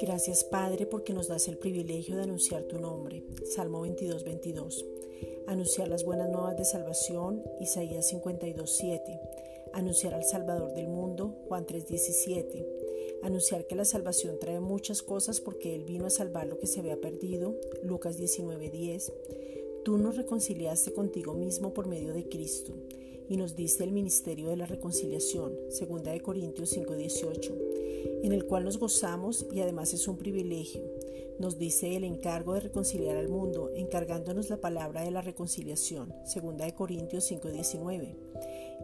Gracias Padre porque nos das el privilegio de anunciar tu nombre. Salmo 22, 22. Anunciar las buenas nuevas de salvación. Isaías 52, 7. Anunciar al Salvador del mundo. Juan 3, 17. Anunciar que la salvación trae muchas cosas porque Él vino a salvar lo que se había perdido. Lucas 19, 10. Tú nos reconciliaste contigo mismo por medio de Cristo y nos diste el ministerio de la reconciliación, 2 de Corintios 5:18, en el cual nos gozamos y además es un privilegio. Nos dice el encargo de reconciliar al mundo, encargándonos la palabra de la reconciliación, 2 de Corintios 5:19.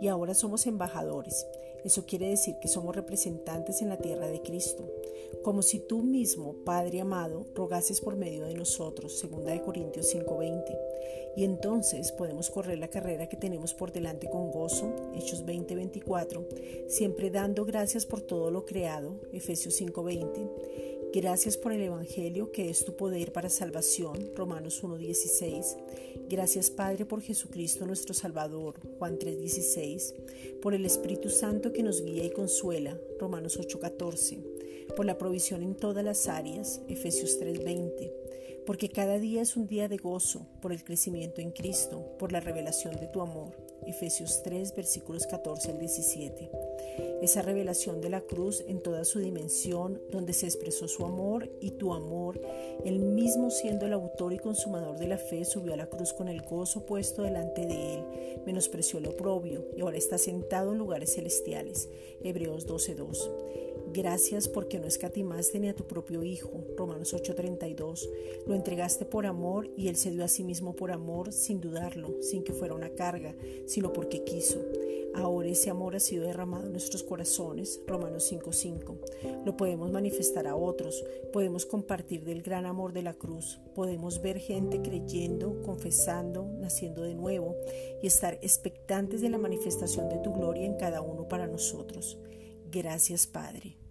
Y ahora somos embajadores. Eso quiere decir que somos representantes en la tierra de Cristo, como si tú mismo, Padre amado, rogases por medio de nosotros, 2 de Corintios 5:20 y entonces podemos correr la carrera que tenemos por delante con gozo, Hechos 20:24, siempre dando gracias por todo lo creado, Efesios 5:20. Gracias por el Evangelio que es tu poder para salvación, Romanos 1.16. Gracias Padre por Jesucristo nuestro Salvador, Juan 3.16. Por el Espíritu Santo que nos guía y consuela, Romanos 8.14. Por la provisión en todas las áreas, Efesios 3.20 porque cada día es un día de gozo por el crecimiento en Cristo, por la revelación de tu amor. Efesios 3, versículos 14 al 17. Esa revelación de la cruz en toda su dimensión, donde se expresó su amor y tu amor, él mismo siendo el autor y consumador de la fe, subió a la cruz con el gozo puesto delante de él, menospreció el oprobio y ahora está sentado en lugares celestiales. Hebreos 12.2. Gracias porque no escatimaste ni a tu propio Hijo, Romanos 8:32. Lo entregaste por amor y Él se dio a sí mismo por amor sin dudarlo, sin que fuera una carga, sino porque quiso. Ahora ese amor ha sido derramado en nuestros corazones, Romanos 5:5. Lo podemos manifestar a otros, podemos compartir del gran amor de la cruz, podemos ver gente creyendo, confesando, naciendo de nuevo y estar expectantes de la manifestación de tu gloria en cada uno para nosotros. Gracias Padre.